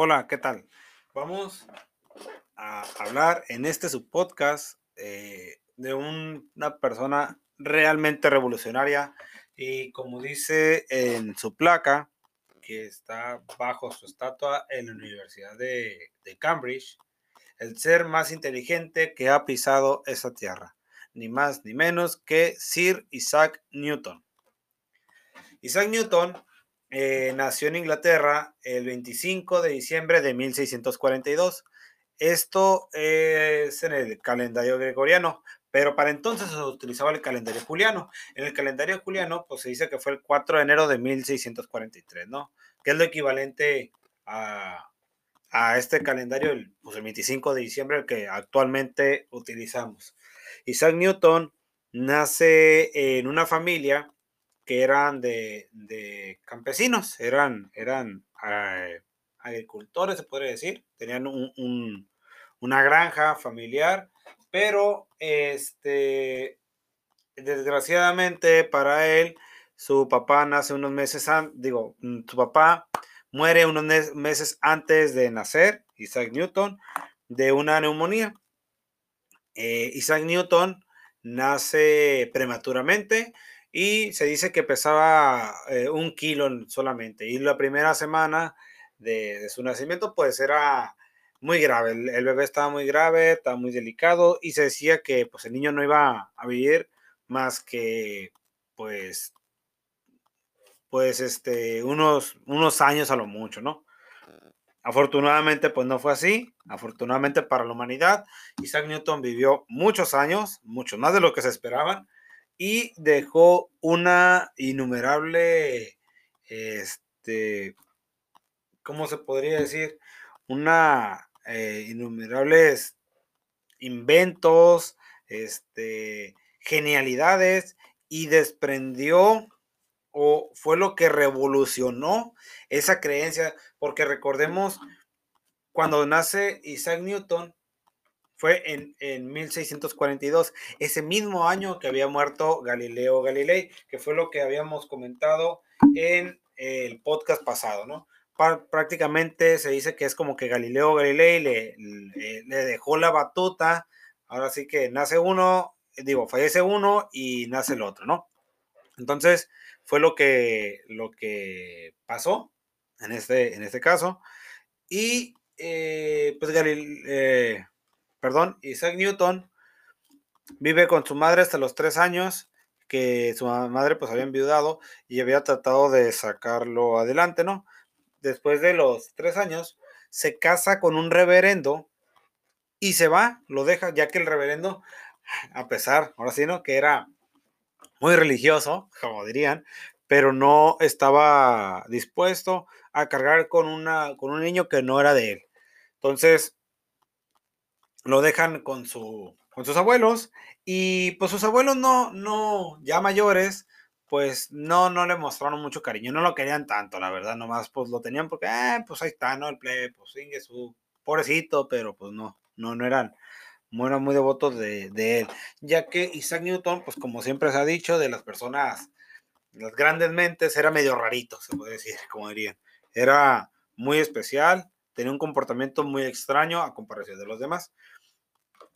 Hola, ¿qué tal? Vamos a hablar en este subpodcast eh, de una persona realmente revolucionaria y como dice en su placa, que está bajo su estatua en la Universidad de, de Cambridge, el ser más inteligente que ha pisado esa tierra, ni más ni menos que Sir Isaac Newton. Isaac Newton eh, nació en Inglaterra el 25 de diciembre de 1642. Esto es en el calendario gregoriano, pero para entonces se utilizaba el calendario juliano. En el calendario juliano, pues se dice que fue el 4 de enero de 1643, ¿no? Que es lo equivalente a, a este calendario, el, pues el 25 de diciembre, el que actualmente utilizamos. Isaac Newton nace en una familia que eran de, campesinos, eran, eran eh, agricultores, se podría decir, tenían una granja familiar, pero este, desgraciadamente para él, su papá nace unos meses antes, digo, mm, su papá muere unos meses antes de nacer, Isaac Newton, de una neumonía. Eh, Isaac Newton nace prematuramente, y se dice que pesaba eh, un kilo solamente. Y la primera semana de, su nacimiento, pues era muy grave. El, bebé estaba muy grave, estaba muy delicado y se decía que pues el niño no iba a vivir más que pues pues este unos unos años a lo mucho, ¿no? Afortunadamente pues no fue así, afortunadamente para la humanidad Isaac Newton vivió muchos años, mucho más de lo que se esperaban y dejó una innumerable, este, ¿cómo se podría decir? Una eh, innumerables inventos, este, genialidades y desprendió o fue lo que revolucionó esa creencia, porque recordemos cuando nace Isaac Newton, fue en, en 1642, ese mismo año que había muerto Galileo Galilei, que fue lo que habíamos comentado en el podcast pasado, ¿no? prácticamente se dice que es como que Galileo Galilei le, le, dejó la batuta, ahora sí que nace uno, digo, fallece uno y nace el otro, ¿no? Entonces, fue lo que, lo que pasó en este, en este caso. Y eh, pues Galileo, eh, perdón, Isaac Newton vive con su madre hasta los tres años, que su madre pues había enviudado y había tratado de sacarlo adelante, ¿no? Después de los tres años, se casa con un reverendo y se va, lo deja, ya que el reverendo, a pesar, ahora sí, ¿no? Que era muy religioso, como dirían, pero no estaba dispuesto a cargar con, una, con un niño que no era de él. Entonces, lo dejan con, su, con sus abuelos y pues sus abuelos no, no, ya mayores, pues no, no le mostraron mucho cariño, no lo querían tanto, la verdad, nomás pues lo tenían porque, eh, pues ahí está, ¿no? El plebe, pues su pobrecito, pero pues no, no, no eran, no eran muy devotos de, de, él, ya que Isaac Newton, pues como siempre se ha dicho, de las personas, las grandes mentes, era medio rarito, se puede decir, como dirían, era muy especial, tenía un comportamiento muy extraño a comparación de los demás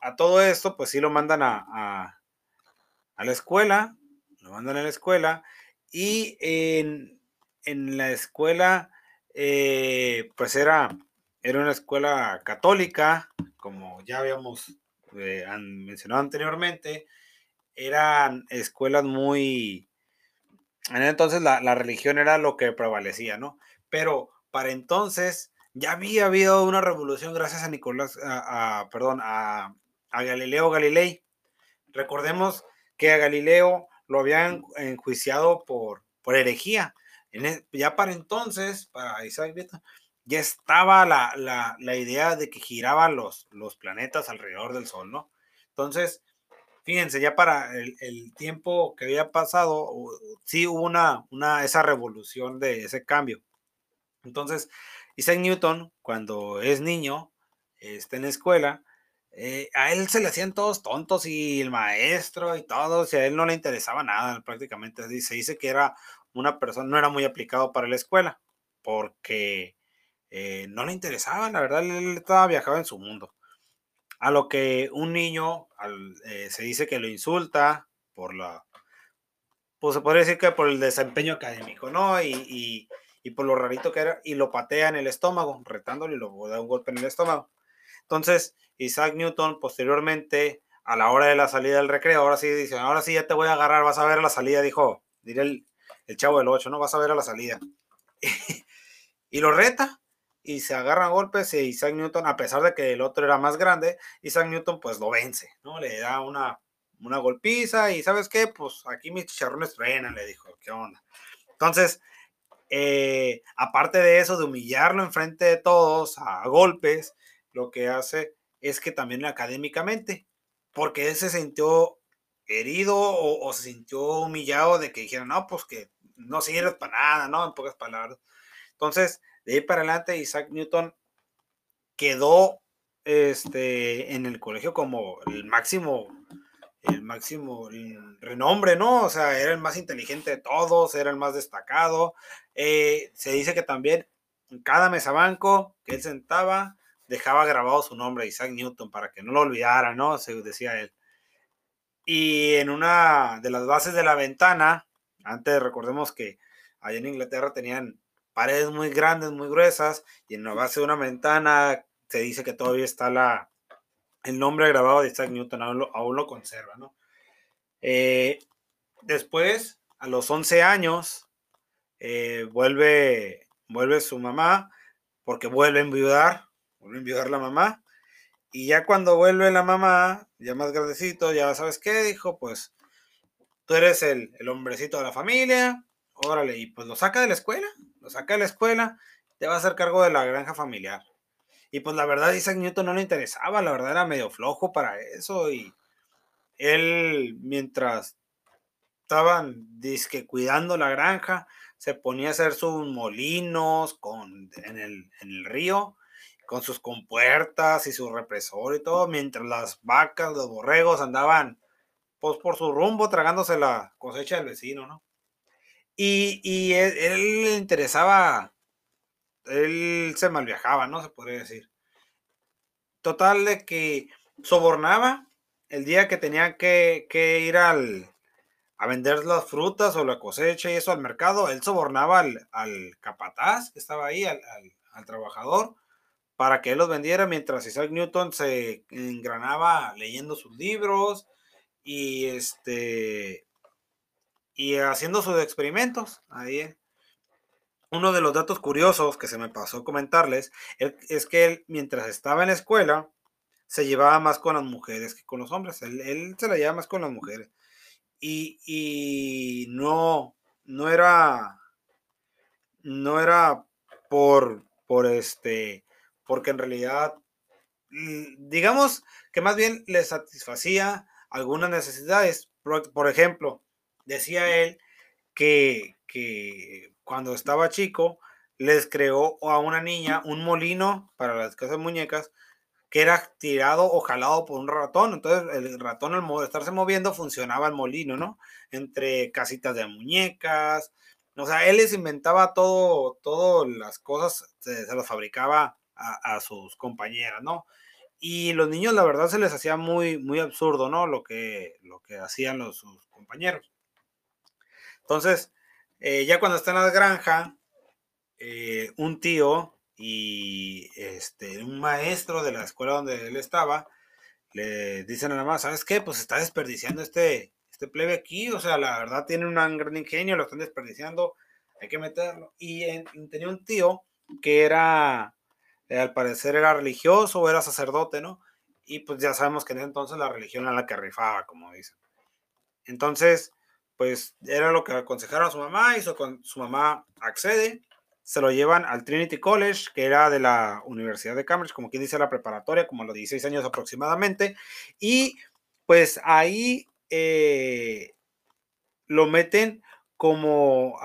a todo esto, pues sí lo mandan a, a, la escuela, lo mandan a la escuela y en, la escuela, eh, pues era, era una escuela católica, como ya habíamos eh, mencionado anteriormente, eran escuelas muy... En entonces la, la, religión era lo que prevalecía, ¿no? Pero para entonces ya había habido una revolución gracias a Nicolás, a perdón, a, a Galileo Galilei. Recordemos que a Galileo lo habían enjuiciado por, por herejía. Ya para entonces, para Isaac Newton, ya estaba la, la, idea de que giraban los, los planetas alrededor del Sol, ¿no? Entonces, fíjense, ya para el, el, tiempo que había pasado, sí hubo una, una, esa revolución de ese cambio. Entonces, Isaac Newton, cuando es niño, está en la escuela, eh, a él se le hacían todos tontos y el maestro y todo, si a él no le interesaba nada prácticamente. Se dice que era una persona, no era muy aplicado para la escuela, porque eh, no le interesaban, la verdad, él estaba viajando en su mundo. A lo que un niño eh, se dice que lo insulta por la, pues se podría decir que por el desempeño académico, ¿no? Y, y, por lo rarito que era, y lo patea en el estómago, retándole y lo da un golpe en el estómago. Entonces, Isaac Newton posteriormente, a la hora de la salida del recreo, ahora sí dice, ahora sí ya te voy a agarrar, vas a ver a la salida, dijo, diré el, el chavo del 8, ¿no? Vas a ver a la salida. y lo reta, y se agarran golpes y Isaac Newton, a pesar de que el otro era más grande, Isaac Newton pues lo vence, ¿no? Le da una, una golpiza y ¿sabes qué? Pues aquí mis chicharrones truenan, le dijo, ¿qué onda? Entonces, eh, aparte de eso, de humillarlo enfrente de todos a golpes, lo que hace es que también académicamente, porque él se sintió herido o, se sintió humillado de que dijeron, no, pues que no sirves para nada, ¿no? En pocas palabras. Entonces, de ahí para adelante, Isaac Newton quedó este, en el colegio como el máximo, el máximo renombre, ¿no? O sea, era el más inteligente de todos, era el más destacado. Eh, se dice que también en cada mesabanco que él sentaba, dejaba grabado su nombre, Isaac Newton, para que no lo olvidara, ¿no? Se decía él. Y en una de las bases de la ventana, antes recordemos que allá en Inglaterra tenían paredes muy grandes, muy gruesas, y en la base de una ventana se dice que todavía está la, el nombre grabado de Isaac Newton, aún lo, conserva, ¿no? Eh, después, a los 11 años, eh, vuelve, vuelve su mamá, porque vuelve a enviudar, vuelve a enviudar la mamá, y ya cuando vuelve la mamá, ya más grandecito, ya sabes qué, dijo, pues tú eres el, el hombrecito de la familia, órale, y pues lo saca de la escuela, lo saca de la escuela, te va a hacer cargo de la granja familiar. Y pues la verdad, Isaac Newton no le interesaba, la verdad era medio flojo para eso. Y él, mientras estaban disque cuidando la granja, se ponía a hacer sus molinos con, en, el, en el río, con sus compuertas y su represor y todo, mientras las vacas, los borregos andaban pues por su rumbo tragándose la cosecha del vecino, ¿no? Y, él, le interesaba, él se malviajaba, ¿no? Se podría decir. Total de que sobornaba el día que tenía que, ir al, a vender las frutas o la cosecha y eso al mercado, él sobornaba al, capataz que estaba ahí, al, al, trabajador, para que él los vendiera mientras Isaac Newton se engranaba leyendo sus libros y este y haciendo sus experimentos. Ahí. Uno de los datos curiosos que se me pasó comentarles es que él, mientras estaba en la escuela, se llevaba más con las mujeres que con los hombres. Él, se la llevaba más con las mujeres. Y, no, no era, no era por, por este, porque en realidad, digamos que más bien le satisfacía algunas necesidades. por ejemplo, decía él que, cuando estaba chico les creó a una niña un molino para las casas muñecas que era tirado o jalado por un ratón. Entonces el ratón al estarse moviendo funcionaba el molino, ¿no? Entre casitas de muñecas. O sea, él les inventaba todo, todas las cosas, se, las fabricaba a, sus compañeras, ¿no? Y los niños, la verdad, se les hacía muy, muy absurdo, ¿no? Lo que, lo que hacían los, sus compañeros. Entonces, eh, ya cuando está en la granja, eh, un tío y este, un maestro de la escuela donde él estaba, le dicen a la mamá, ¿sabes qué? Pues está desperdiciando este, este plebe aquí, o sea, la verdad tiene un gran ingenio, lo están desperdiciando, hay que meterlo. Y tenía un tío que era, eh, al parecer era religioso o era sacerdote, ¿no? Y pues ya sabemos que en ese entonces la religión era la que rifaba, como dicen. Entonces, pues era lo que aconsejaron a su mamá y su, su mamá accede, se lo llevan al Trinity College, que era de la Universidad de Cambridge, como quien dice la preparatoria, como a los 16 años aproximadamente, y pues ahí eh, lo meten como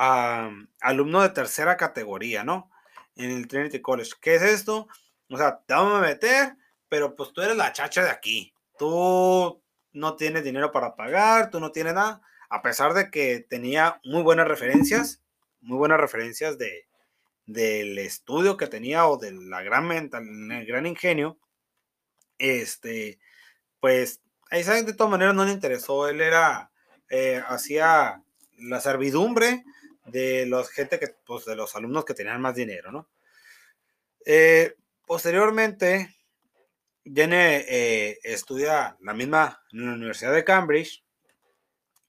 alumno de tercera categoría, ¿no? En el Trinity College. ¿Qué es esto? O sea, te vamos a meter, pero pues tú eres la chacha de aquí. Tú no tienes dinero para pagar, tú no tienes nada a pesar de que tenía muy buenas referencias, muy buenas referencias de, del estudio que tenía o de la gran mental, el gran ingenio, este, pues a Isaac de todas maneras no le interesó, él era, eh, hacía la servidumbre de los gente que, pues, de los alumnos que tenían más dinero, ¿no? Eh, posteriormente, eh, estudia la misma en la Universidad de Cambridge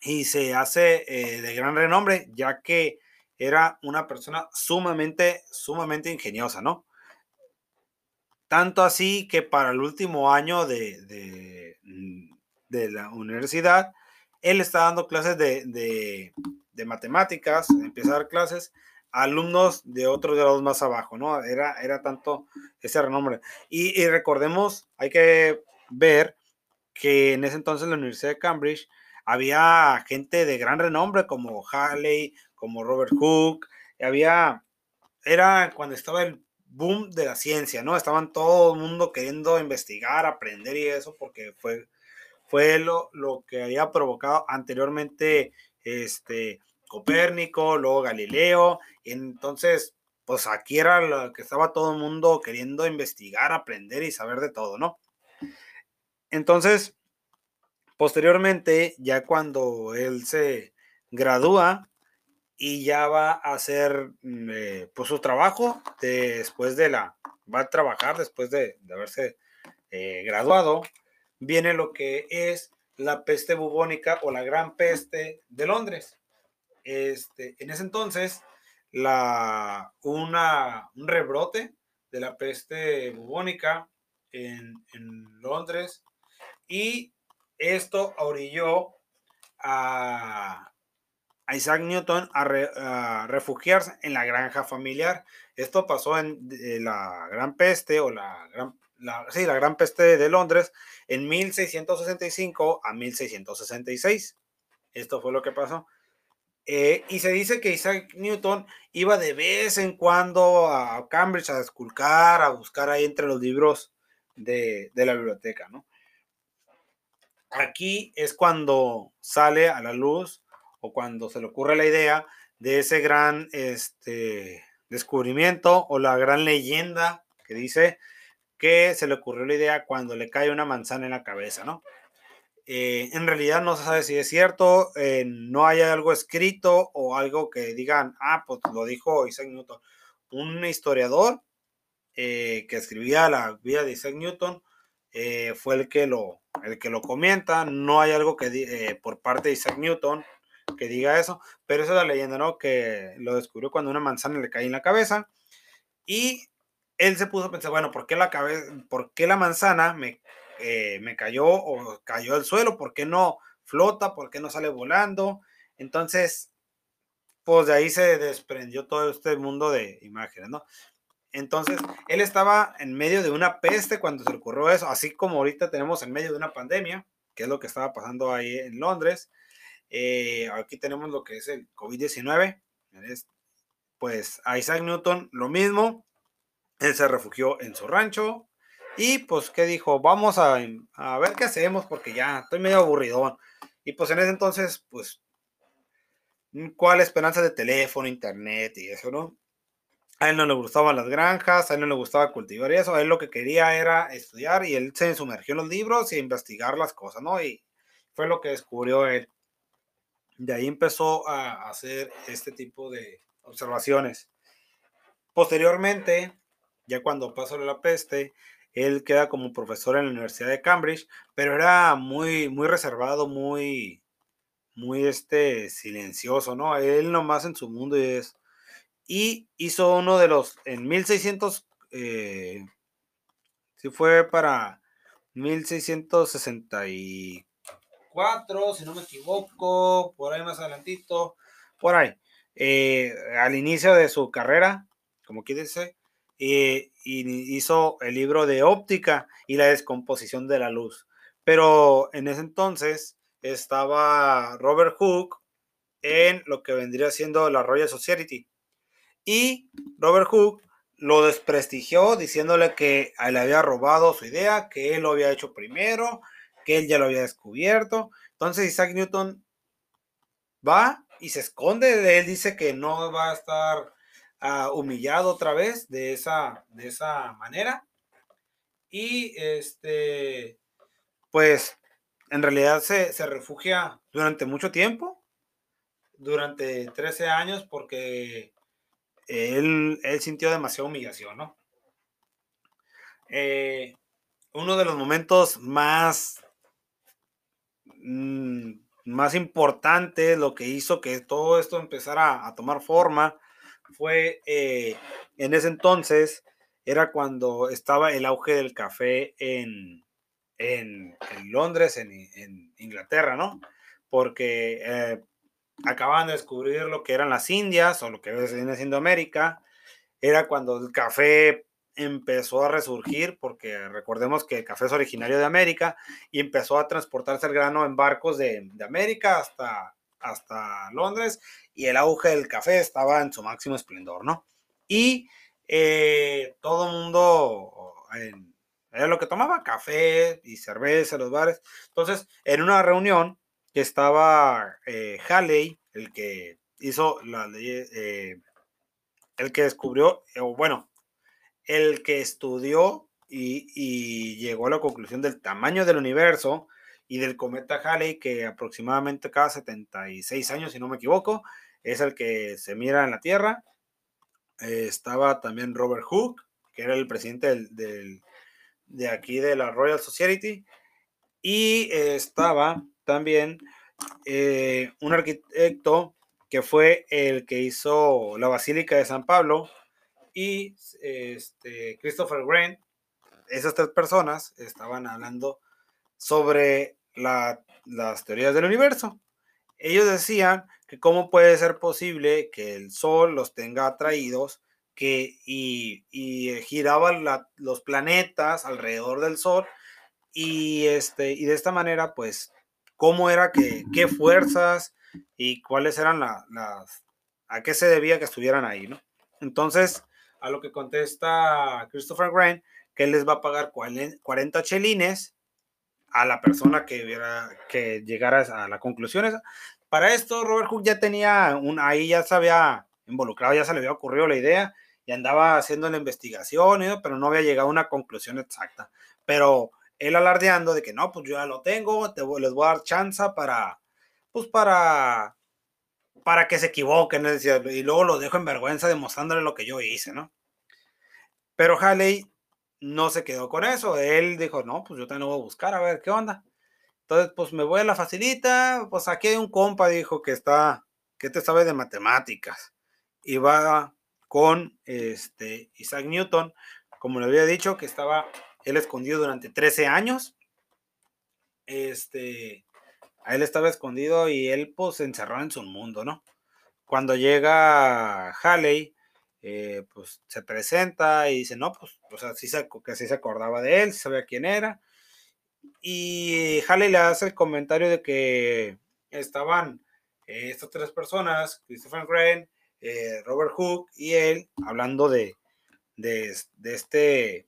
y se hace de gran renombre, ya que era una persona sumamente, sumamente ingeniosa, ¿no? Tanto así que para el último año de, de, mm, la universidad, él está dando clases de, de, matemáticas, empieza a dar clases a alumnos de otros grados más abajo, ¿no? Era, era tanto ese renombre. Y, y recordemos, hay que ver que en ese entonces en la Universidad de Cambridge había gente de gran renombre como Halley, como Robert Hooke, había, era cuando estaba el boom de la ciencia, ¿no? Estaban todo el mundo queriendo investigar, aprender y eso, porque fue, fue lo, lo que había provocado anteriormente este, Copérnico, luego Galileo, entonces, pues aquí era lo que estaba todo el mundo queriendo investigar, aprender y saber de todo, ¿no? Entonces, posteriormente, ya cuando él se gradúa, y ya va a hacer mm, eh, pues su trabajo después de la, va a trabajar después de, haberse eh, graduado, viene lo que es la peste bubónica o la gran peste de Londres. Este, en ese entonces, la, una, un rebrote de la peste bubónica en, Londres y esto orilló a, Isaac Newton a, refugiarse en la granja familiar. Esto pasó en la Gran Peste o la Gran, la, sí, la Gran Peste de Londres en 1665 a 1666. Esto fue lo que pasó. Eh, y se dice que Isaac Newton iba de vez en cuando a Cambridge a esculcar, a buscar ahí entre los libros de, la biblioteca, ¿no? Aquí es cuando sale a la luz o cuando se le ocurre la idea de ese gran este, descubrimiento o la gran leyenda que dice que se le ocurrió la idea cuando le cae una manzana en la cabeza, ¿no? Eh, en realidad no se sabe si es cierto, eh, no hay algo escrito o algo que digan, ah, pues lo dijo Isaac Newton. Un historiador eh, que escribía la vida de Isaac Newton fue el que, lo, el que lo comenta, no hay algo que por parte de Isaac Newton que diga eso, pero esa es la leyenda, ¿no? Que lo descubrió cuando una manzana le cae en la cabeza y él se puso a pensar, bueno, ¿por qué la, cabeza, por qué la manzana me, eh, me cayó o cayó al suelo? ¿Por qué no flota? ¿Por qué no sale volando? Entonces, pues de ahí se desprendió todo este mundo de imágenes, ¿no? Entonces, él estaba en medio de una peste cuando se ocurrió eso, así como ahorita tenemos en medio de una pandemia, que es lo que estaba pasando ahí en Londres. Eh, aquí tenemos lo que es el COVID-19. Pues Isaac Newton lo mismo. Él se refugió en su rancho. Y pues, ¿qué dijo? Vamos a, a ver qué hacemos porque ya estoy medio aburridón. Y pues en ese entonces, pues, ¿cuál esperanza de teléfono, internet y eso, no? A él no le gustaban las granjas, a él no le gustaba cultivar y eso, a él lo que quería era estudiar y él se sumergió en los libros y investigar las cosas, ¿no? Y fue lo que descubrió él. De ahí empezó a hacer este tipo de observaciones. Posteriormente, ya cuando pasó la peste, él queda como profesor en la Universidad de Cambridge, pero era muy, muy reservado, muy, muy este, silencioso, ¿no? Él nomás en su mundo y es. Y hizo uno de los, en 1600, eh, si fue para 1664 si no me equivoco, por ahí más adelantito, por ahí, eh, al inicio de su carrera, como quiere decir, y hizo el libro de óptica y la descomposición de la luz. Pero en ese entonces estaba Robert Hooke en lo que vendría siendo la Royal Society. Y Robert Hooke lo desprestigió diciéndole que le había robado su idea, que él lo había hecho primero, que él ya lo había descubierto. Entonces Isaac Newton va y se esconde de él, dice que no va a estar ah, humillado otra vez de esa, de esa manera. Y este, pues en realidad se, se refugia durante mucho tiempo, durante 13 años, porque él, él sintió demasiada humillación, ¿no? Eh, uno de los momentos más, mm, más importantes, lo que hizo que todo esto empezara a tomar forma, fue eh, en ese entonces, era cuando estaba el auge del café en, en, Londres, en, Inglaterra, ¿no? Porque eh, acababan de descubrir lo que eran las Indias o lo que viene siendo América. Era cuando el café empezó a resurgir, porque recordemos que el café es originario de América y empezó a transportarse el grano en barcos de, América hasta, hasta Londres y el auge del café estaba en su máximo esplendor, ¿no? Y eh, todo el mundo era lo que tomaba, café y cerveza en los bares. Entonces, en una reunión que estaba eh, Halley, el que hizo la ley, eh, el que descubrió, o bueno, el que estudió y, llegó a la conclusión del tamaño del universo y del cometa Halley, que aproximadamente cada 76 años, si no me equivoco, es el que se mira en la Tierra. Estaba también Robert Hooke, que era el presidente del, de aquí de la Royal Society. Y estaba también eh, un arquitecto que fue el que hizo la Basílica de San Pablo, y este, Christopher Grant, esas tres personas estaban hablando sobre las teorías del universo. Ellos decían que cómo puede ser posible que el Sol los tenga atraídos que, y, y giraban los planetas alrededor del Sol y, este, y de esta manera, pues, cómo era que, qué fuerzas y cuáles eran las, a qué se debía que estuvieran ahí, ¿no? Entonces, a lo que contesta Christopher Grant, que él les va a pagar 40 chelines a la persona que, viera, que llegara a la conclusión esa. Para esto, Robert Hooke ya tenía un, ahí ya se había involucrado, ya se le había ocurrido la idea y andaba haciendo la investigación, pero no había llegado a una conclusión exacta. Pero él alardeando de que no, pues yo ya lo tengo, te les voy a dar chance para, pues para para que se equivoquen, y luego lo dejo en vergüenza demostrándole lo que yo hice, ¿no? Pero Haley no se quedó con eso, él dijo, no, pues yo también voy a buscar a ver qué onda. Entonces, pues me voy a la facilita, pues aquí hay un compa, dijo, que está, que te sabe de matemáticas, y va con este Isaac Newton, como le había dicho, que estaba él escondido durante 13 años, este, él estaba escondido y él pues se encerró en su mundo, ¿no? Cuando llega Halley, eh, pues se presenta y dice, no, pues, o sea, sí se, que sí se acordaba de él, sabía quién era. Y Halley le hace el comentario de que estaban eh, estas tres personas, Christopher Grant, eh, Robert Hooke y él, hablando de, de, este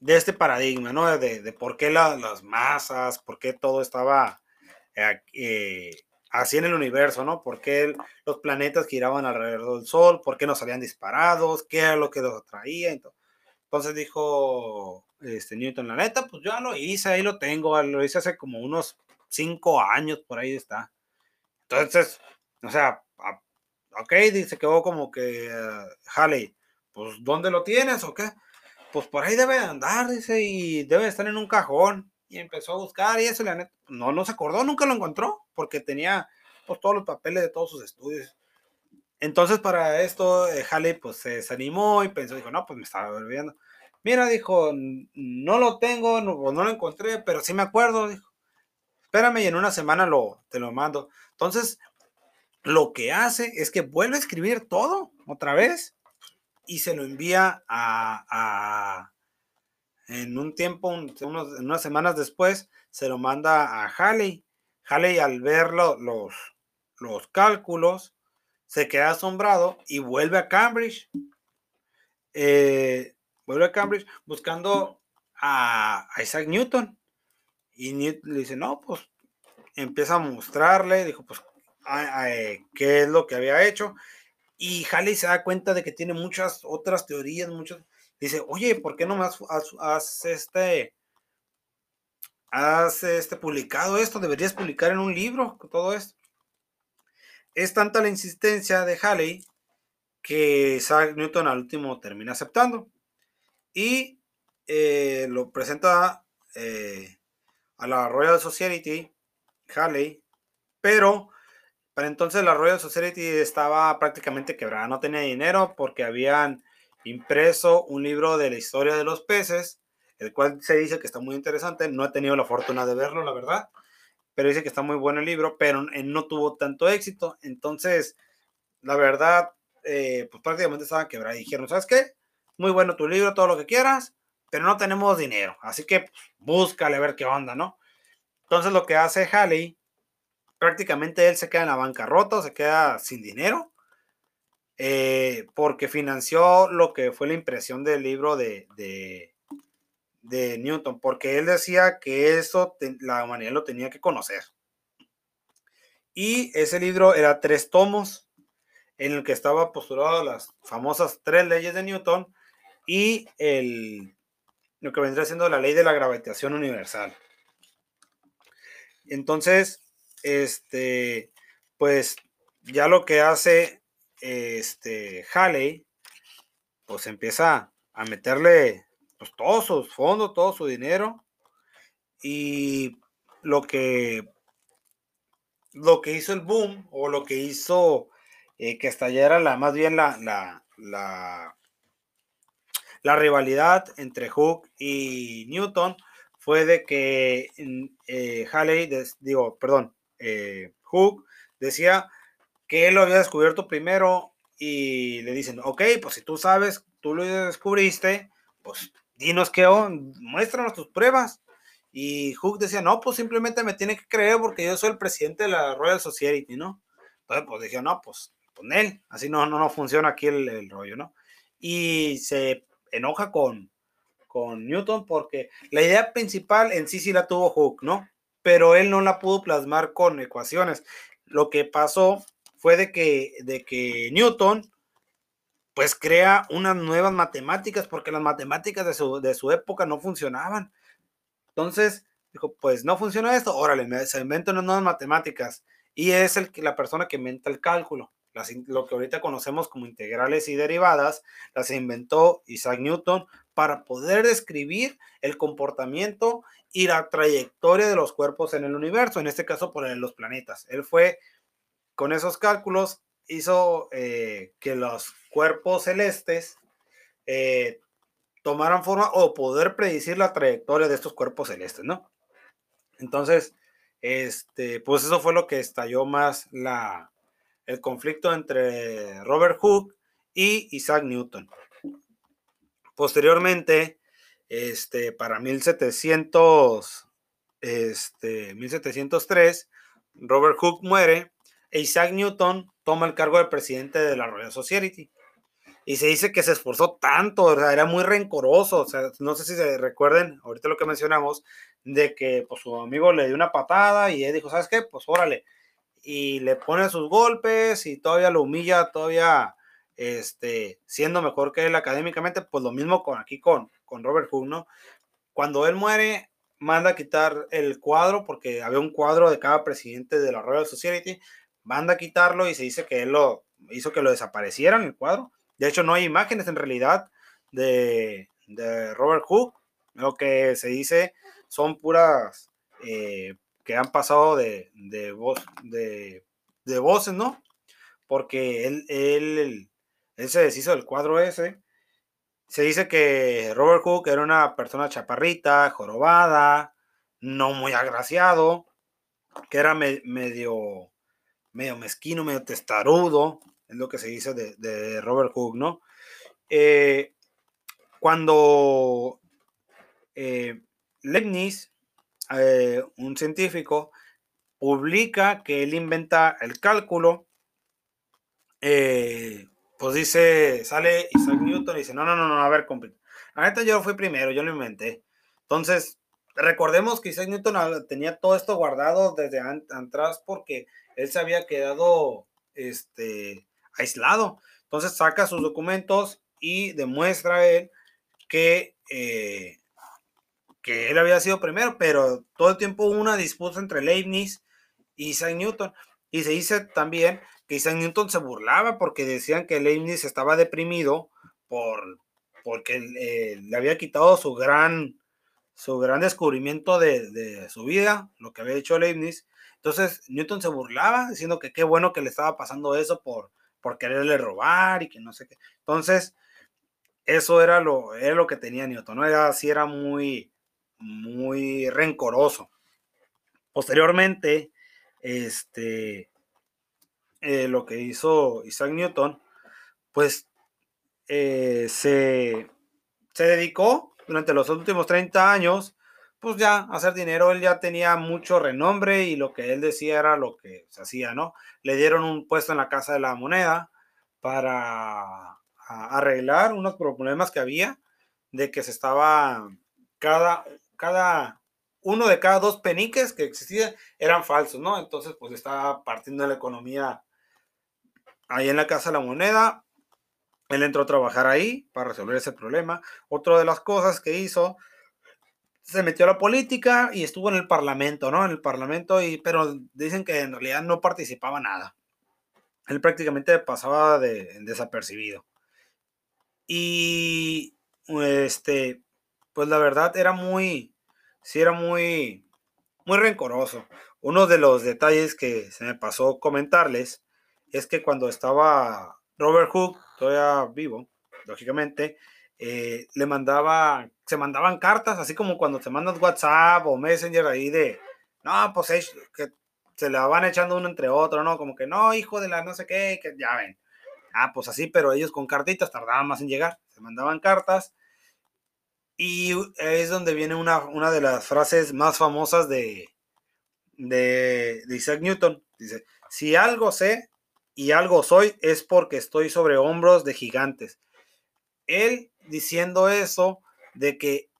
de este paradigma, ¿no? De, por qué las masas, por qué todo estaba eh, así en el universo, ¿no? ¿Por qué los planetas giraban alrededor del Sol? ¿Por qué no salían disparados? ¿Qué era lo que los atraía? Entonces dijo este, Newton, la neta, pues yo lo hice, ahí lo tengo, lo hice hace como unos cinco años, por ahí está. Entonces, o sea, ok, dice quedó como que uh, pues ¿dónde lo tienes o qué? Pues por ahí debe andar, dice, y debe estar en un cajón y empezó a buscar y eso, la neta, no, no se acordó, nunca lo encontró, porque tenía pues todos los papeles de todos sus estudios. Entonces para esto, eh, pues se desanimó y pensó, dijo, no, pues me estaba olvidando. Mira, dijo, no lo tengo, no, no lo encontré, pero sí me acuerdo, dijo. Espérame y en una semana lo, te lo mando. Entonces, lo que hace es que vuelve a escribir todo otra vez y se lo envía a, en un tiempo, unas semanas después, se lo manda a Halley. Halley al ver los, los cálculos, se queda asombrado y vuelve a Cambridge. Eh, vuelve a Cambridge buscando a, Isaac Newton. Y Newton le dice, no, pues empieza a mostrarle, dijo, pues, qué es lo que había hecho. Y Halley se da cuenta de que tiene muchas otras teorías, muchos. Dice, oye, ¿por qué no más has, este, has este, publicado esto? Deberías publicar en un libro todo esto. Es tanta la insistencia de Halley que Isaac Newton al último termina aceptando. Y eh, lo presenta eh, a la Royal Society, Halley, pero para entonces la Royal Society estaba prácticamente quebrada, no tenía dinero porque habían impreso un libro de la historia de los peces, el cual se dice que está muy interesante, no he tenido la fortuna de verlo, la verdad, pero dice que está muy bueno el libro, pero no tuvo tanto éxito, entonces, la verdad, eh, pues prácticamente estaban quebrados y dijeron, ¿sabes qué? Muy bueno tu libro, todo lo que quieras, pero no tenemos dinero, así que búscale a ver qué onda, ¿no? Entonces lo que hace Halley prácticamente él se queda en la bancarrota, se queda sin dinero, eh, porque financió lo que fue la impresión del libro de, de, Newton, porque él decía que eso la humanidad lo tenía que conocer. Y ese libro era tres tomos, en el que estaba postulado las famosas tres leyes de Newton y el, lo que vendría siendo la ley de la gravitación universal. Entonces, este, pues ya lo que hace este Halley, pues empieza a meterle pues, todos sus fondos, todo su dinero. Y lo que lo que hizo el boom, o lo que hizo eh, que estallara la, más bien la, la, la, la rivalidad entre Hooke y Newton, fue de que eh, Halley, digo, perdón, eh, Hook decía que él lo había descubierto primero y le dicen, ok, pues si tú sabes, tú lo descubriste, pues dinos qué, muéstranos tus pruebas. Y Hook decía, no, pues simplemente me tiene que creer porque yo soy el presidente de la Royal Society, ¿no? Entonces, pues dije, no, pues con él, así no, no, no funciona aquí el, el rollo, ¿no? Y se enoja con, con Newton porque la idea principal en sí sí la tuvo Hook, ¿no? pero él no la pudo plasmar con ecuaciones. Lo que pasó fue de que, de que Newton pues crea unas nuevas matemáticas porque las matemáticas de su, de su época no funcionaban. Entonces, dijo, pues no funciona esto, órale, se inventan unas nuevas matemáticas. Y es el, la persona que inventa el cálculo. Lo que ahorita conocemos como integrales y derivadas, las inventó Isaac Newton para poder describir el comportamiento y la trayectoria de los cuerpos en el universo, en este caso por los planetas. Él fue, con esos cálculos, hizo eh, que los cuerpos celestes eh, tomaran forma o poder predecir la trayectoria de estos cuerpos celestes, ¿no? Entonces, este, pues eso fue lo que estalló más la, el conflicto entre Robert Hooke y Isaac Newton. Posteriormente, este, para 1700, este, 1703, Robert Hooke muere e Isaac Newton toma el cargo de presidente de la Royal Society. Y se dice que se esforzó tanto, o sea, era muy rencoroso. O sea, no sé si se recuerden, ahorita lo que mencionamos, de que pues, su amigo le dio una patada y él dijo, ¿sabes qué? Pues órale. Y le pone sus golpes y todavía lo humilla, todavía este, siendo mejor que él académicamente, pues lo mismo con aquí con, con Robert Hooke, ¿no? Cuando él muere, manda a quitar el cuadro, porque había un cuadro de cada presidente de la Royal Society, manda a quitarlo y se dice que él lo hizo que lo desaparecieran el cuadro. De hecho, no hay imágenes en realidad de, de Robert Hooke. Lo que se dice son puras eh, que han pasado de, de, voz, de, de voces, ¿no? Porque él, él él se deshizo del cuadro ese. Se dice que Robert Hooke era una persona chaparrita, jorobada, no muy agraciado, que era medio, medio mezquino, medio testarudo, es lo que se dice de, Robert Hooke, ¿no? Eh, cuando eh, Leibniz, eh, un científico, publica que él inventa el cálculo, pues dice, sale Isaac Newton y dice, no, no, no, no, a ver, compa. La neta yo fui primero, yo lo inventé. Entonces, recordemos que Isaac Newton tenía todo esto guardado desde atrás porque él se había quedado este, aislado. Entonces saca sus documentos y demuestra él que, eh, que él había sido primero, pero todo el tiempo hubo una disputa entre Leibniz y Isaac Newton. Y se dice también que Isaac Newton se burlaba porque decían que Leibniz estaba deprimido por, porque eh, le había quitado su gran, su gran descubrimiento de, de, su vida, lo que había hecho Leibniz. Entonces Newton se burlaba diciendo que qué bueno que le estaba pasando eso por, por quererle robar y que no sé qué. Entonces, eso era lo, era lo que tenía Newton, ¿no? Era así, era muy, muy rencoroso. Posteriormente, este, eh, lo que hizo Isaac Newton, pues eh, se, se dedicó durante los últimos 30 años, pues ya a hacer dinero. Él ya tenía mucho renombre y lo que él decía era lo que se hacía, ¿no? Le dieron un puesto en la Casa de la Moneda para arreglar unos problemas que había de que se estaba cada, cada uno de cada dos peniques que existían eran falsos, ¿no? Entonces, pues estaba partiendo la economía ahí en la Casa de la Moneda. Él entró a trabajar ahí para resolver ese problema. Otra de las cosas que hizo, se metió a la política y estuvo en el Parlamento, ¿no? En el Parlamento, y, pero dicen que en realidad no participaba nada. Él prácticamente pasaba de, desapercibido. Y este, pues la verdad era muy, sí era muy, muy rencoroso. Uno de los detalles que se me pasó comentarles es que cuando estaba Robert Hooke, todavía vivo, lógicamente, eh, le mandaba, se mandaban cartas, así como cuando te mandan WhatsApp o Messenger ahí de, no, pues que se la van echando uno entre otro, ¿no? Como que no, hijo de la no sé qué, que ya ven. Ah, pues así, pero ellos con cartitas tardaban más en llegar, se mandaban cartas y es donde viene una, una de las frases más famosas de, de, Isaac Newton. Dice, si algo sé y algo soy es porque estoy sobre hombros de gigantes. Él diciendo eso de que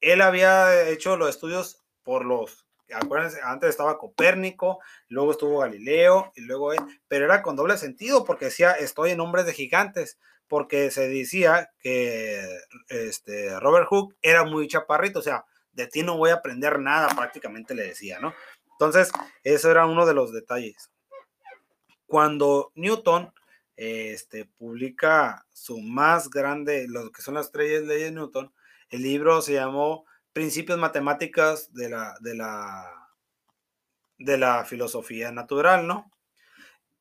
él había hecho los estudios por los, acuérdense, antes estaba Copérnico, luego estuvo Galileo, y luego él, pero era con doble sentido porque decía, estoy en hombres de gigantes porque se decía que este, Robert Hooke era muy chaparrito, o sea, de ti no voy a aprender nada, prácticamente le decía, ¿no? Entonces, eso era uno de los detalles. Cuando Newton este, publica su más grande, lo que son las tres leyes de Newton, el libro se llamó Principios Matemáticas de la, de la, de la filosofía natural, ¿no?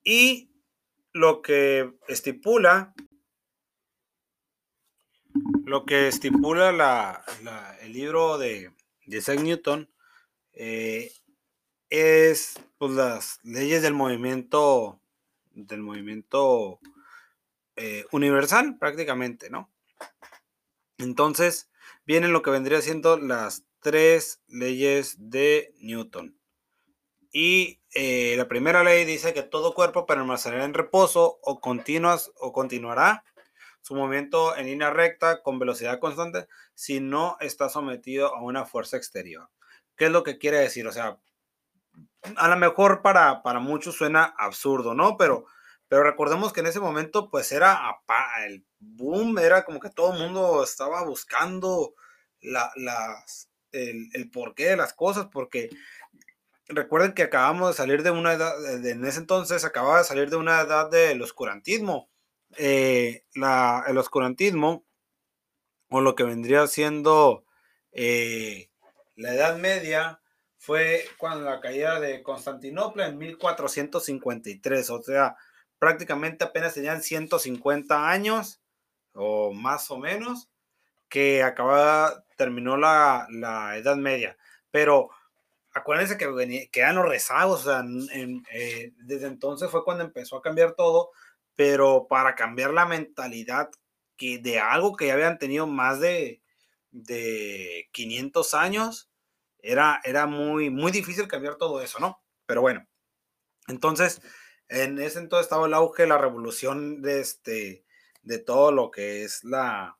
Y lo que estipula lo que estipula el libro de, Isaac Newton eh, es pues, las leyes del movimiento del movimiento eh, universal prácticamente, ¿no? Entonces vienen lo que vendría siendo las tres leyes de Newton. Y eh, la primera ley dice que todo cuerpo permanecerá en reposo o, continuas, o continuará su movimiento en línea recta con velocidad constante si no está sometido a una fuerza exterior. ¿Qué es lo que quiere decir? O sea, a lo mejor para, para muchos suena absurdo, ¿no? Pero, pero recordemos que en ese momento pues era el boom, era como que todo el mundo estaba buscando la, el, el porqué de las cosas, porque recuerden que acabamos de salir de una edad, en ese entonces acababa de salir de una edad del oscurantismo eh, el oscurantismo o lo que vendría siendo eh, la Edad Media fue cuando la caída de Constantinopla en 1453, o sea, prácticamente apenas tenían 150 años o más o menos que acababa, terminó la, Edad Media. Pero acuérdense que, que eran los rezagos, o sea, eh, desde entonces fue cuando empezó a cambiar todo, pero para cambiar la mentalidad que de algo que ya habían tenido más de, de 500 años, era, era muy, muy difícil cambiar todo eso, ¿no? Pero bueno, entonces, en ese entonces estaba el auge, la revolución de, este, de todo lo que es la,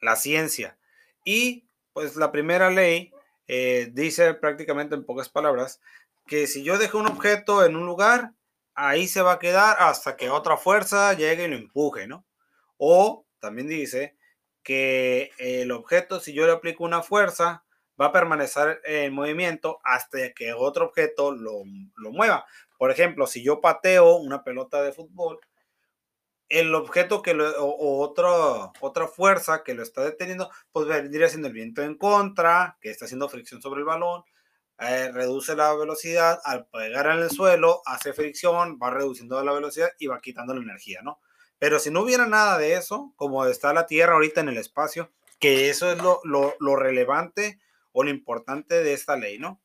la ciencia. Y pues la primera ley eh, dice prácticamente en pocas palabras que si yo dejo un objeto en un lugar, ahí se va a quedar hasta que otra fuerza llegue y lo empuje, ¿no? O también dice que el objeto, si yo le aplico una fuerza, va a permanecer en movimiento hasta que otro objeto lo, lo mueva. Por ejemplo, si yo pateo una pelota de fútbol, el objeto que lo, o, otra, otra fuerza que lo está deteniendo, pues vendría siendo el viento en contra, que está haciendo fricción sobre el balón, eh, reduce la velocidad, al pegar en el suelo, hace fricción, va reduciendo la velocidad y va quitando la energía, ¿no? Pero si no hubiera nada de eso, como está la Tierra ahorita en el espacio, que eso es lo, lo, lo relevante o lo importante de esta ley, ¿no?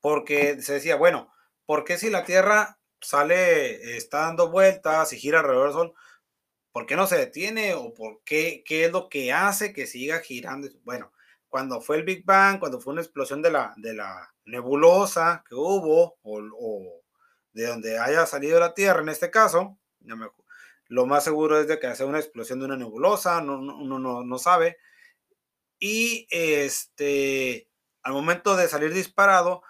Porque se decía, bueno, ¿por qué si la Tierra sale, está dando vueltas y gira alrededor del Sol, ¿por qué no se detiene? ¿O por qué, qué es lo que hace que siga girando? Bueno, cuando fue el Big Bang, cuando fue una explosión de la, de la nebulosa que hubo, o, de donde haya salido la Tierra en este caso, lo más seguro es de que hace una explosión de una nebulosa, no, no, no, no sabe. Y este, al momento de salir disparado,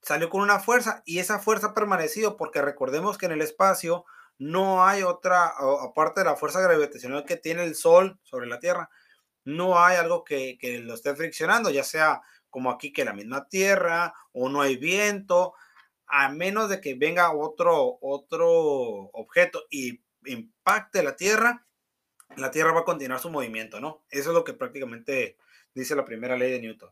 salió con una fuerza y esa fuerza ha permanecido porque recordemos que en el espacio no hay otra, aparte de la fuerza gravitacional que tiene el Sol sobre la Tierra, no hay algo que, que lo esté friccionando, ya sea como aquí que la misma Tierra o no hay viento, a menos de que venga otro, otro objeto y impacte la Tierra, la Tierra va a continuar su movimiento, ¿no? Eso es lo que prácticamente dice la primera ley de Newton.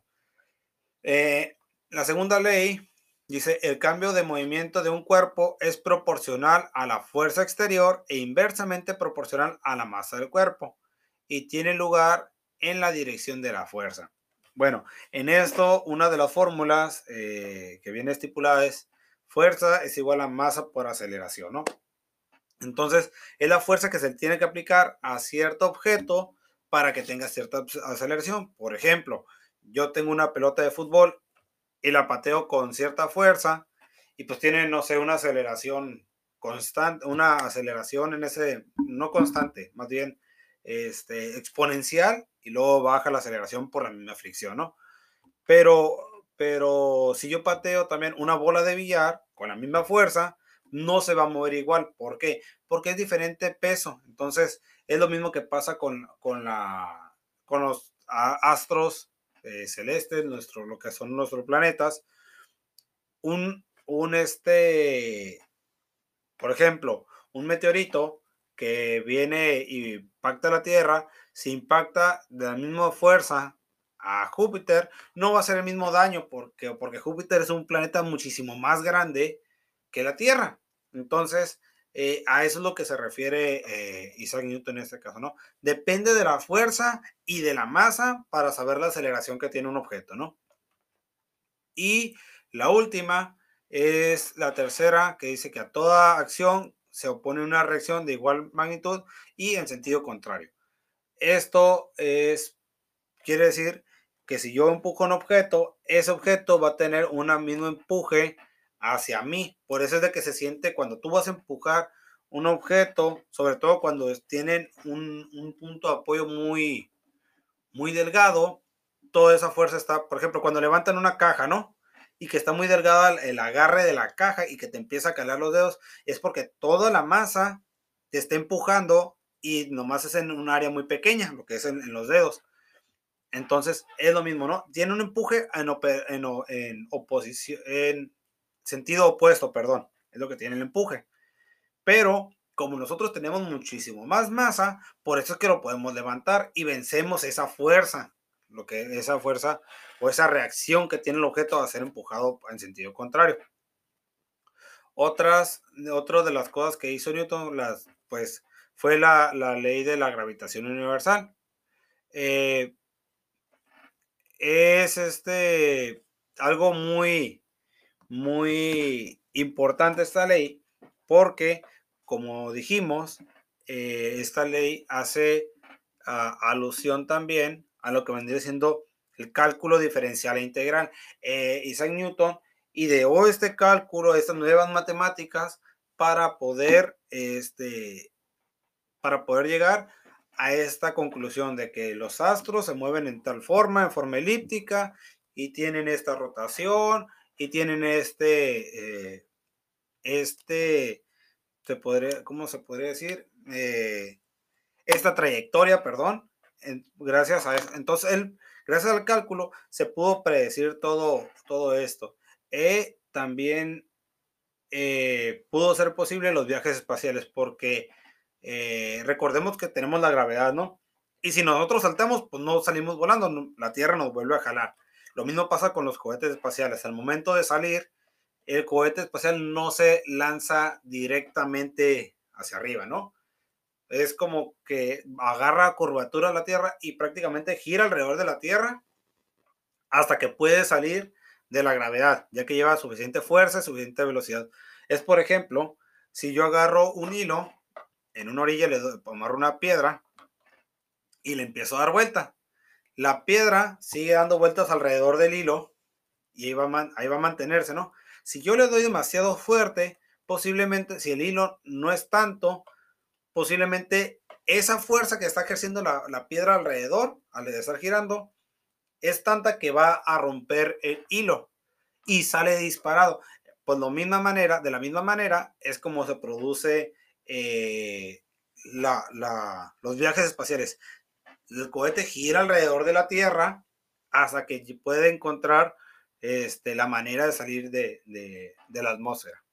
Eh, la segunda ley Dice, el cambio de movimiento de un cuerpo es proporcional a la fuerza exterior e inversamente proporcional a la masa del cuerpo y tiene lugar en la dirección de la fuerza. Bueno, en esto una de las fórmulas eh, que viene estipulada es fuerza es igual a masa por aceleración, ¿no? Entonces, es la fuerza que se tiene que aplicar a cierto objeto para que tenga cierta aceleración. Por ejemplo, yo tengo una pelota de fútbol y la pateo con cierta fuerza y pues tiene, no sé, una aceleración constante, una aceleración en ese, no constante, más bien este, exponencial y luego baja la aceleración por la misma fricción, ¿no? Pero, pero si yo pateo también una bola de billar con la misma fuerza, no se va a mover igual. ¿Por qué? Porque es diferente peso. Entonces, es lo mismo que pasa con, con, la, con los astros eh, celestes, nuestro, lo que son nuestros planetas, un, un este, por ejemplo, un meteorito que viene y impacta la Tierra, si impacta de la misma fuerza a Júpiter, no va a ser el mismo daño porque, porque Júpiter es un planeta muchísimo más grande que la Tierra. Entonces, eh, a eso es lo que se refiere eh, Isaac Newton en este caso, ¿no? Depende de la fuerza y de la masa para saber la aceleración que tiene un objeto, ¿no? Y la última es la tercera que dice que a toda acción se opone una reacción de igual magnitud y en sentido contrario. Esto es, quiere decir que si yo empujo un objeto, ese objeto va a tener un mismo empuje hacia mí. Por eso es de que se siente cuando tú vas a empujar un objeto, sobre todo cuando tienen un, punto de apoyo muy, muy delgado, toda esa fuerza está, por ejemplo, cuando levantan una caja, ¿no? Y que está muy delgada el agarre de la caja y que te empieza a calar los dedos, es porque toda la masa te está empujando y nomás es en un área muy pequeña, lo que es en, los dedos. Entonces es lo mismo, ¿no? Tiene un empuje en, en, en oposición, en sentido opuesto, perdón, es lo que tiene el empuje. Pero como nosotros tenemos muchísimo más masa, por eso es que lo podemos levantar y vencemos esa fuerza, lo que esa fuerza o esa reacción que tiene el objeto a ser empujado en sentido contrario. Otras, otra de las cosas que hizo Newton, las, pues, fue la, ley de la gravitación universal. Eh, es este algo muy muy importante esta ley porque, como dijimos, eh, esta ley hace ah, alusión también a lo que vendría siendo el cálculo diferencial e integral. Eh, Isaac Newton ideó este cálculo, estas nuevas matemáticas, para poder, este, para poder llegar a esta conclusión de que los astros se mueven en tal forma, en forma elíptica, y tienen esta rotación y tienen este, eh, este, se podría, ¿cómo se podría decir? Eh, esta trayectoria, perdón, gracias a eso. Entonces, él, gracias al cálculo, se pudo predecir todo, todo esto. Y también eh, pudo ser posible los viajes espaciales, porque eh, recordemos que tenemos la gravedad, ¿no? Y si nosotros saltamos, pues no salimos volando, la Tierra nos vuelve a jalar. Lo mismo pasa con los cohetes espaciales. Al momento de salir, el cohete espacial no se lanza directamente hacia arriba, ¿no? Es como que agarra curvatura a la Tierra y prácticamente gira alrededor de la Tierra hasta que puede salir de la gravedad, ya que lleva suficiente fuerza y suficiente velocidad. Es, por ejemplo, si yo agarro un hilo, en una orilla le amarro una piedra y le empiezo a dar vuelta. La piedra sigue dando vueltas alrededor del hilo y ahí va, ahí va a mantenerse, ¿no? Si yo le doy demasiado fuerte, posiblemente, si el hilo no es tanto, posiblemente esa fuerza que está ejerciendo la, piedra alrededor, al estar girando, es tanta que va a romper el hilo y sale disparado. Pues la misma manera, de la misma manera, es como se produce eh, los viajes espaciales. El cohete gira alrededor de la Tierra hasta que puede encontrar este, la manera de salir de, la atmósfera.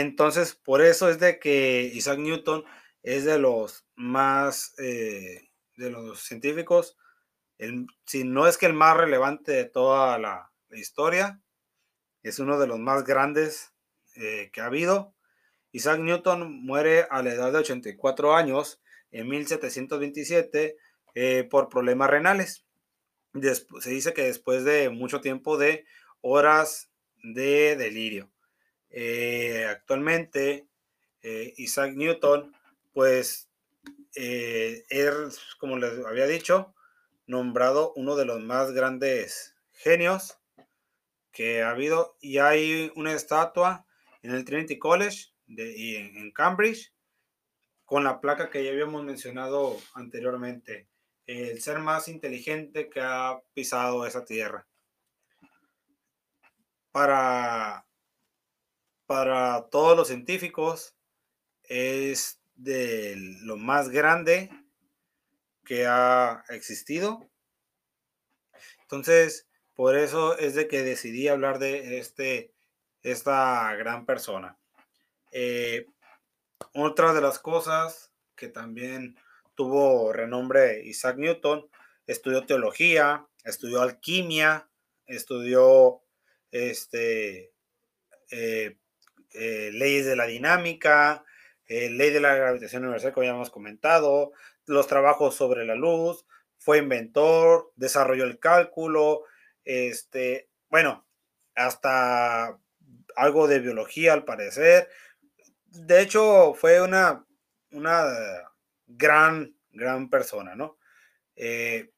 Entonces, por eso es de que Isaac Newton es de los más, eh, de los científicos, si no es que el más relevante de toda la, historia, es uno de los más grandes eh, que ha habido. Isaac Newton muere a la edad de 84 años en 1727 eh, por problemas renales se dice que después de mucho tiempo de horas de delirio. Eh, actualmente, eh, Isaac Newton, pues, eh, es, como les había dicho, nombrado uno de los más grandes genios que ha habido y hay una estatua en el Trinity College de, y en Cambridge con la placa que ya habíamos mencionado anteriormente el ser más inteligente que ha pisado esa tierra. Para, para todos los científicos es de lo más grande que ha existido. Entonces, por eso es de que decidí hablar de este, esta gran persona. Eh, otra de las cosas que también tuvo renombre Isaac Newton, estudió teología, estudió alquimia, estudió este, eh, eh, leyes de la dinámica, eh, ley de la gravitación universal, como ya hemos comentado, los trabajos sobre la luz, fue inventor, desarrolló el cálculo, este, bueno, hasta algo de biología al parecer. De hecho, fue una, una gran, gran persona, ¿no? Eh,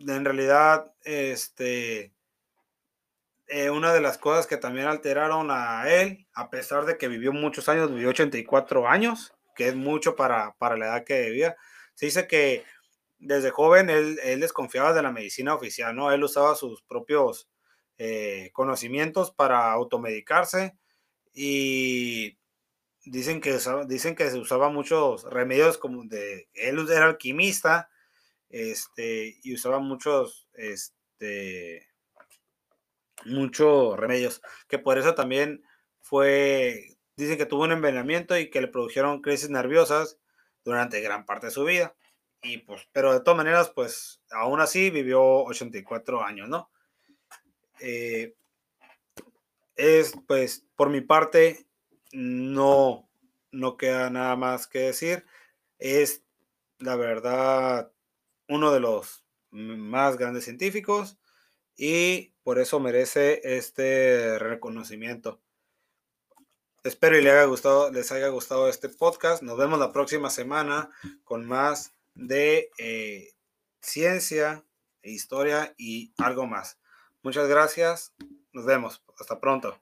en realidad, este, eh, una de las cosas que también alteraron a él, a pesar de que vivió muchos años, vivió 84 años, que es mucho para, para la edad que vivía, se dice que desde joven él, él, desconfiaba de la medicina oficial, ¿no? Él usaba sus propios eh, conocimientos para automedicarse y dicen que, dicen que se usaba muchos remedios como de, él era alquimista, este, y usaba muchos, este, muchos remedios, que por eso también fue, dicen que tuvo un envenenamiento y que le produjeron crisis nerviosas durante gran parte de su vida. Y pues, pero de todas maneras, pues, aún así vivió 84 años, ¿no? Eh, es, pues, por mi parte, no, no queda nada más que decir. Es, la verdad, uno de los más grandes científicos y por eso merece este reconocimiento. Espero y les haya gustado, les haya gustado este podcast. Nos vemos la próxima semana con más de eh, ciencia, e historia y algo más. Muchas gracias. Nos vemos. Hasta pronto.